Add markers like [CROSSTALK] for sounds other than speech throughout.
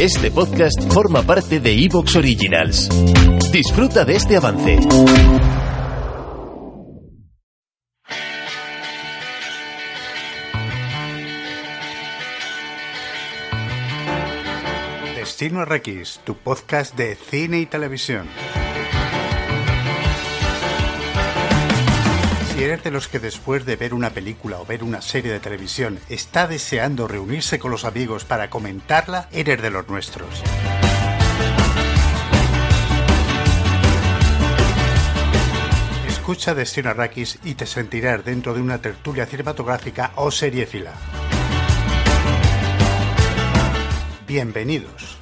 Este podcast forma parte de Evox Originals. Disfruta de este avance. Destino RX, tu podcast de cine y televisión. Eres de los que después de ver una película o ver una serie de televisión está deseando reunirse con los amigos para comentarla, eres de los nuestros. Escucha Destino Arrakis y te sentirás dentro de una tertulia cinematográfica o seriéfila. Bienvenidos.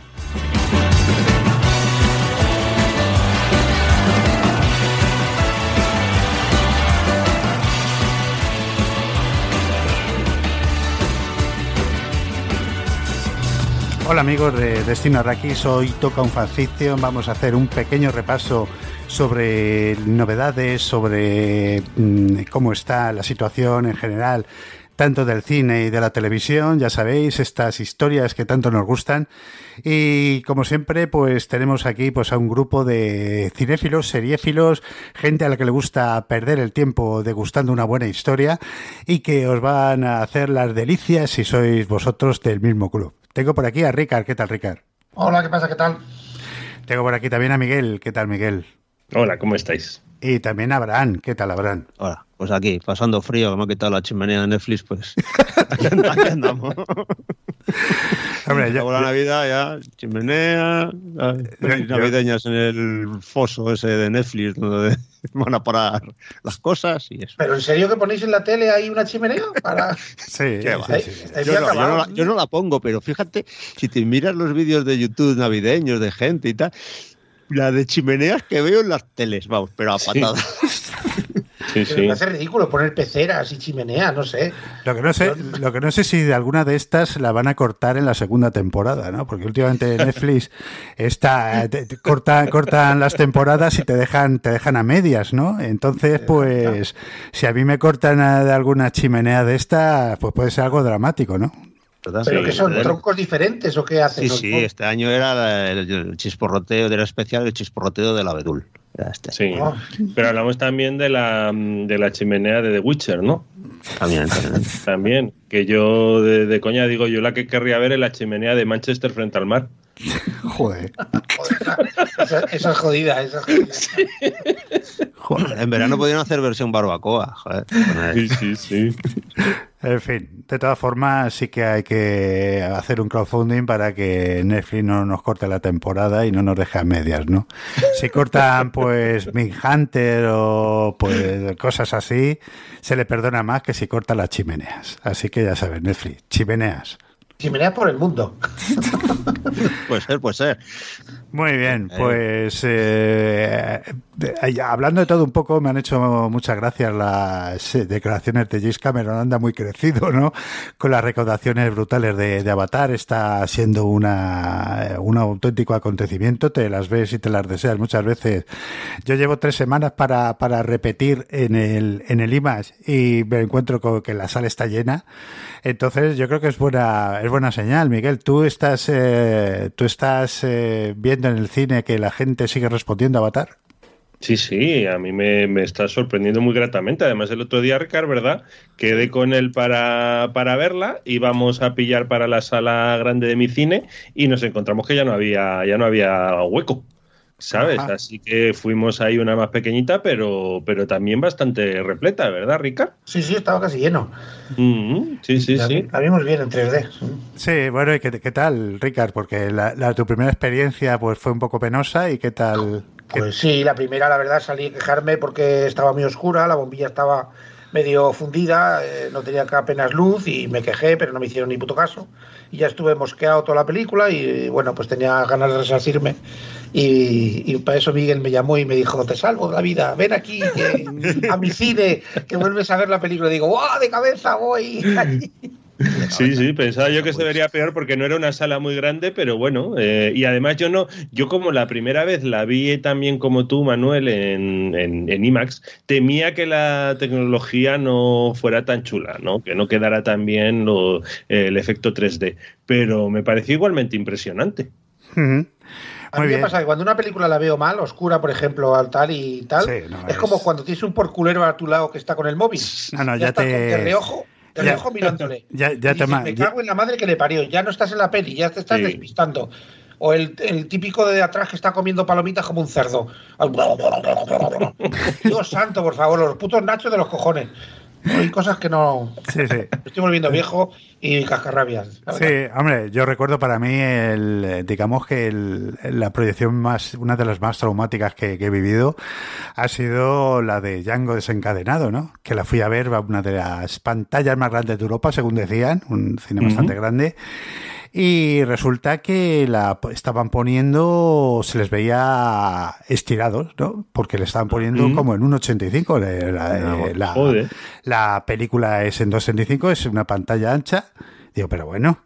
Hola amigos de Destino Arrakis, hoy toca un fanfiction, vamos a hacer un pequeño repaso sobre novedades, sobre mm, cómo está la situación en general, tanto del cine y de la televisión, ya sabéis, estas historias que tanto nos gustan. Y como siempre, pues tenemos aquí pues a un grupo de cinéfilos, seriéfilos, gente a la que le gusta perder el tiempo degustando una buena historia y que os van a hacer las delicias si sois vosotros del mismo club. Tengo por aquí a Ricard. ¿Qué tal, Ricard? Hola, ¿qué pasa? ¿Qué tal? Tengo por aquí también a Miguel. ¿Qué tal, Miguel? Hola, ¿cómo estáis? Y también a Abraham. ¿Qué tal, Abraham? Hola, pues aquí, pasando frío, me ha quitado la chimenea de Netflix, pues [LAUGHS] aquí andamos. [LAUGHS] Hombre, ya- Acabó la Navidad, ya, chimenea, Yo- navideñas en el foso ese de Netflix, donde [LAUGHS] van a parar las cosas y eso. ¿Pero en serio que ponéis en la tele ahí una chimenea? Para... [LAUGHS] Sí, Qué sí, va. sí, sí. Estáis Yo no, yo, no la, acabados. yo no la pongo, pero fíjate, si te miras los vídeos de YouTube navideños de gente y tal, la de chimeneas que veo en las teles, vamos, pero a patadas. Sí, Sí. me hace ridículo poner peceras y chimeneas, no sé. Lo que no sé, lo que no sé si de alguna de estas la van a cortar en la segunda temporada, ¿no? Porque últimamente Netflix está te- te- corta- cortan las temporadas y te dejan te dejan a medias, ¿no? Entonces, pues si a mí me cortan a- de alguna chimenea de esta, pues puede ser algo dramático, ¿no? ¿Verdad? ¿Pero Sí, que son troncos diferentes o qué hacen? Sí, ¿Los- sí, este año era la- el, el chisporroteo, era especial el chisporroteo del abedul. Este. Sí. Oh, Pero hablamos también de la, de la chimenea de The Witcher, ¿no? También, también. También. Que yo de, de coña digo, yo la que querría ver es la chimenea de Manchester frente al mar. Joder. [LAUGHS] joder, esa, esa es jodida, esa es jodida. Joder. En verano podían hacer versión barbacoa. Joder. Sí, sí, sí. En fin, de todas formas sí que hay que hacer un crowdfunding para que Netflix no nos corte la temporada y no nos deje a medias, ¿no? Si cortan pues Big Hunter o pues cosas así, se le perdona más que si cortan las chimeneas. Así que ya sabes, Netflix, chimeneas. Chimeneas por el mundo. Puede ser, puede ser. Muy bien, Eh. pues eh, hablando de todo un poco, me han hecho muchas gracias las eh, declaraciones de James Cameron, anda muy crecido, ¿no? Con las recaudaciones brutales de, de Avatar, está siendo una, un auténtico acontecimiento, te las ves y te las deseas muchas veces. Yo llevo tres semanas para, para repetir en el, en el IMAX y me encuentro con que la sala está llena, entonces yo creo que es buena, es buena señal, Miguel. Tú estás, eh, tú estás eh, viendo en el cine que la gente sigue respondiendo a Avatar. Sí, sí, a mí me, me está sorprendiendo muy gratamente. Además, el otro día, Ricard, ¿verdad? Quedé con él para, para verla, íbamos a pillar para la sala grande de mi cine y nos encontramos que ya no había, ya no había hueco. ¿Sabes? Ajá. Así que fuimos ahí una más pequeñita, pero, pero también bastante repleta, ¿verdad, Ricard? Sí, sí, estaba casi lleno. Mm, sí, sí, la, sí. la vimos bien en 3D. Sí, bueno, ¿y qué, qué tal, Ricard? Porque la, la- tu primera experiencia pues fue un poco penosa y qué tal. ¿Qué- Pues sí, la primera, la verdad, salí a quejarme porque estaba muy oscura, la bombilla estaba medio fundida, eh, no tenía apenas luz y me quejé, pero no me hicieron ni puto caso. Y ya estuve mosqueado toda la película y bueno, pues tenía ganas de resarcirme. Y, y para eso Miguel me llamó y me dijo, te salvo la vida, ven aquí a mi cine, que vuelves a ver la película. Y digo, ¡guau! De cabeza voy. [LAUGHS] Sí, sí, pensaba yo que se vería peor porque no era una sala muy grande, pero bueno, eh, y además yo no, yo como la primera vez la vi también como tú, Manuel, en, en, IMAX, temía que la tecnología no fuera tan chula, ¿no? Que no quedara tan bien lo, el efecto 3D, pero me pareció igualmente impresionante. A mí me pasa que cuando una película la veo mal, oscura, por ejemplo, al tal y tal, es, como cuando tienes un porculero a tu lado que está con el móvil. No, no, ya, te... de reojo, de reojo mirándole. [LAUGHS] Ya, ya te me cago en la madre que le parió, ya no estás en la peli, ya te estás despistando. O el, el, típico de atrás que está comiendo palomitas como un cerdo. [LAUGHS] Dios santo, por favor, los putos nachos de los cojones. Hay cosas que no. Sí, sí. estoy volviendo viejo y cascarrabias. Sí, hombre, yo recuerdo para mí, el, digamos que la proyección más, una de las más traumáticas que, he vivido ha sido la de Django desencadenado, ¿no? Que la fui a ver, una de las pantallas más grandes de Europa, según decían, un cine bastante grande. Y resulta que la estaban poniendo, se les veía estirados, ¿no? Porque le estaban poniendo como en un 85. La, la, la, la, película es en 2.75, es una pantalla ancha. Digo, pero bueno,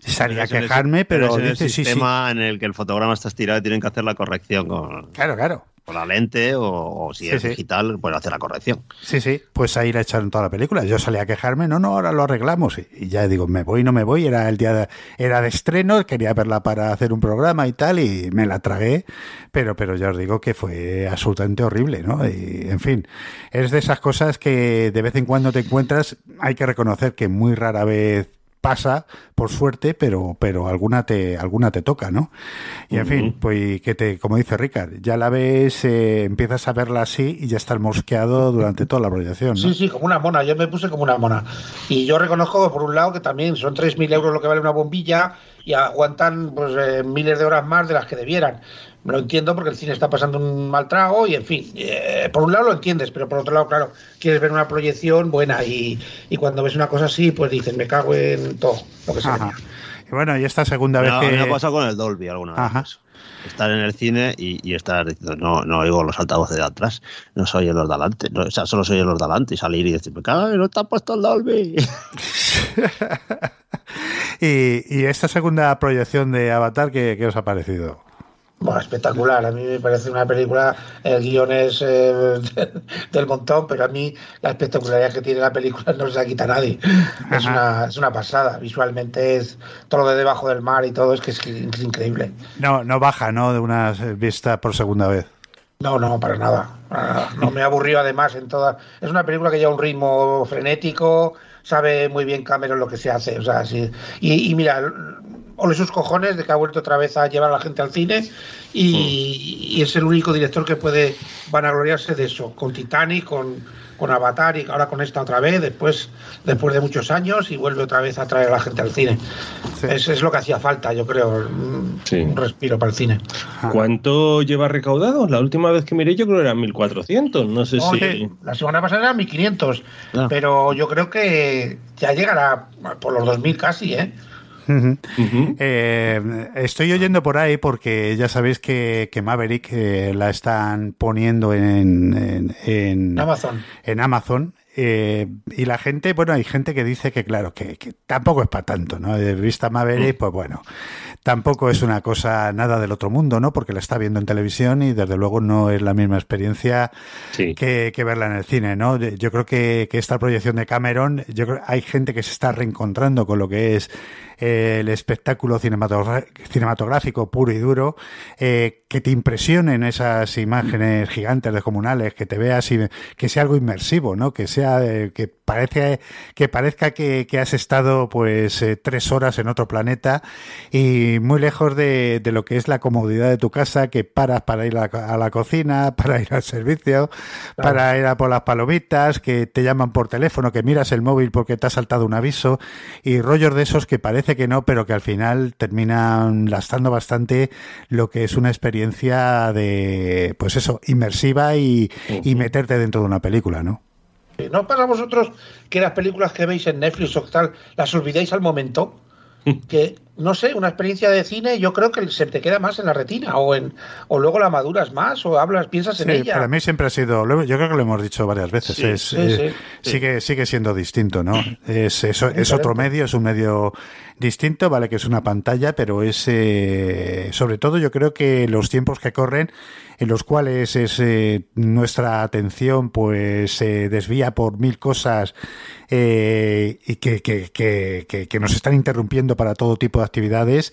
salía a quejarme, pero, pero es el sistema en el que el fotograma está estirado y tienen que hacer la corrección con. Claro, claro con la lente o, si es digital, pues hacer la corrección. Sí, sí, pues ahí la echaron toda la película. Yo salí a quejarme, no, no, ahora lo arreglamos. Y, ya digo, me voy, no me voy. Era el día de, era de estreno, quería verla para hacer un programa y tal, y me la tragué. Pero, pero ya os digo que fue absolutamente horrible, ¿no? Y, en fin, es de esas cosas que de vez en cuando te encuentras. Hay que reconocer que muy rara vez pasa, por suerte, pero, pero alguna te, alguna te toca, ¿no? Y en fin, pues que te, como dice Ricard, ya la ves, eh, empiezas a verla así y ya estás mosqueado durante toda la proyección. ¿no? Sí, sí, como una mona, yo me puse como una mona. Y yo reconozco, por un lado, que también son 3.000 euros lo que vale una bombilla y aguantan pues, eh, miles de horas más de las que debieran lo entiendo porque el cine está pasando un mal trago y, en fin, eh, por un lado lo entiendes, pero por otro lado, claro, quieres ver una proyección buena y, cuando ves una cosa así, pues dices, me cago en todo lo que sea. Y bueno, y esta segunda vez que... Me ha pasado con el Dolby alguna vez. Estar en el cine y, estar diciendo, no, no oigo los altavoces de atrás, no soy los de adelante, o sea, solo soy los de adelante y salir y decir, me cago, no está puesto el Dolby. [LAUGHS] y, esta segunda proyección de Avatar, ¿qué, qué os ha parecido? Bueno, espectacular. A mí me parece una película, el guion es eh, [LAUGHS] del montón, pero a mí la espectacularidad que tiene la película no se la quita a nadie. Es una, es una, pasada. Visualmente es todo lo de debajo del mar y todo, es que es, increíble. No, no baja, ¿no? De una vista por segunda vez. No, no, para nada. No me aburrió además en toda. Es una película que lleva un ritmo frenético, sabe muy bien Cameron lo que se hace. O sea, sí. y, y mira, ole sus cojones de que ha vuelto otra vez a llevar a la gente al cine y, es el único director que puede vanagloriarse de eso, con Titanic, con, con Avatar y ahora con esta otra vez, después, después de muchos años y vuelve otra vez a traer a la gente al cine. Es, es, lo que hacía falta, yo creo, un respiro para el cine. ¿Cuánto lleva recaudado? La última vez que miré yo creo que eran 1.400, no sé si... La semana pasada eran 1.500, ah. pero yo creo que ya llegará por los 2.000 casi, ¿eh? [LAUGHS] Eh, estoy oyendo por ahí porque ya sabéis que, Maverick eh, la están poniendo en, en, Amazon. En Amazon eh, y la gente, bueno, hay gente que dice que, claro, que, tampoco es para tanto, ¿no? De vista Maverick, pues bueno, tampoco es una cosa nada del otro mundo, ¿no? Porque la está viendo en televisión y desde luego no es la misma experiencia que, verla en el cine, ¿no? Yo creo que, que esta proyección de Cameron, yo creo hay gente que se está reencontrando con lo que es el espectáculo cinematográfico puro y duro, eh, que te impresionen esas imágenes gigantes de comunales, que te veas y que sea algo inmersivo, ¿no? Que sea eh, que parece que parezca que, has estado pues eh, tres horas en otro planeta y muy lejos de, lo que es la comodidad de tu casa, que paras para ir a, la cocina, [LAUGHS] para ir al servicio, para ir a por las palomitas, que te llaman por teléfono, que miras el móvil porque te ha saltado un aviso y rollos de esos que parece que no, pero que al final terminan lastando bastante lo que es una experiencia de, pues eso, inmersiva y, meterte dentro de una película, ¿no? ¿No pasa a vosotros que las películas que veis en Netflix o tal las olvidéis al momento? que no sé, una experiencia de cine, yo creo que se te queda más en la retina o en o luego la maduras más o hablas, piensas en ella. Para mí siempre ha sido, yo creo que lo hemos dicho varias veces, es, eh, sigue sigue siendo distinto, ¿no? Es es, otro medio, es un medio distinto, vale que es una pantalla, pero es eh, sobre todo yo creo que los tiempos que corren en los cuales es, eh, nuestra atención pues se desvía por mil cosas eh, y que, que, que, que, nos están interrumpiendo para todo tipo de actividades,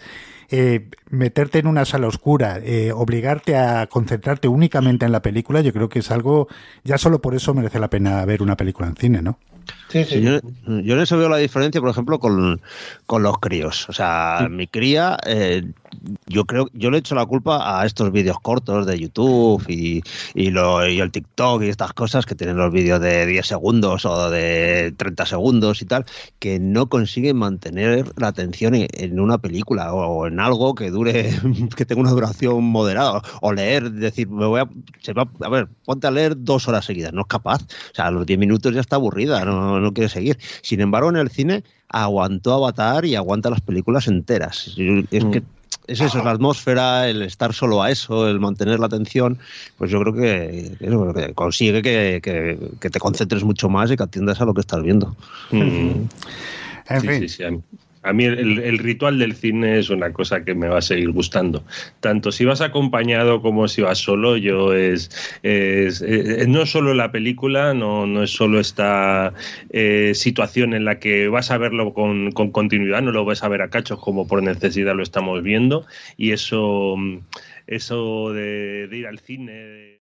eh, meterte en una sala oscura, obligarte a concentrarte únicamente en la película, yo creo que es algo, ya solo por eso merece la pena ver una película en cine, ¿no? Sí, sí. Yo, en eso veo la diferencia, por ejemplo, con, con los críos. O sea, mi cría, eh, yo creo, yo le he hecho la culpa a estos vídeos cortos de YouTube y, y, lo, y el TikTok y estas cosas que tienen los vídeos de 10 segundos o de 30 segundos y tal, que no consiguen mantener la atención en, una película o en algo que dure, [LAUGHS] que tenga una duración moderada. O leer, decir, me voy a, se va, a ver, ponte a leer dos horas seguidas, no es capaz. O sea, a los 10 minutos ya está aburrida, no, no quiere seguir. Sin embargo, en el cine aguantó Avatar y aguanta las películas enteras. Es que mm es eso, es la atmósfera, el estar solo a eso, el mantener la atención, pues yo creo que, consigue que, te concentres mucho más y que atiendas a lo que estás viendo. Mm. En fin. A mí el, ritual del cine es una cosa que me va a seguir gustando. Tanto si vas acompañado como si vas solo, yo es, no solo la película, no, no es solo esta eh, situación en la que vas a verlo con, continuidad, no lo vas a ver a cachos como por necesidad lo estamos viendo. Y eso, eso de ir al cine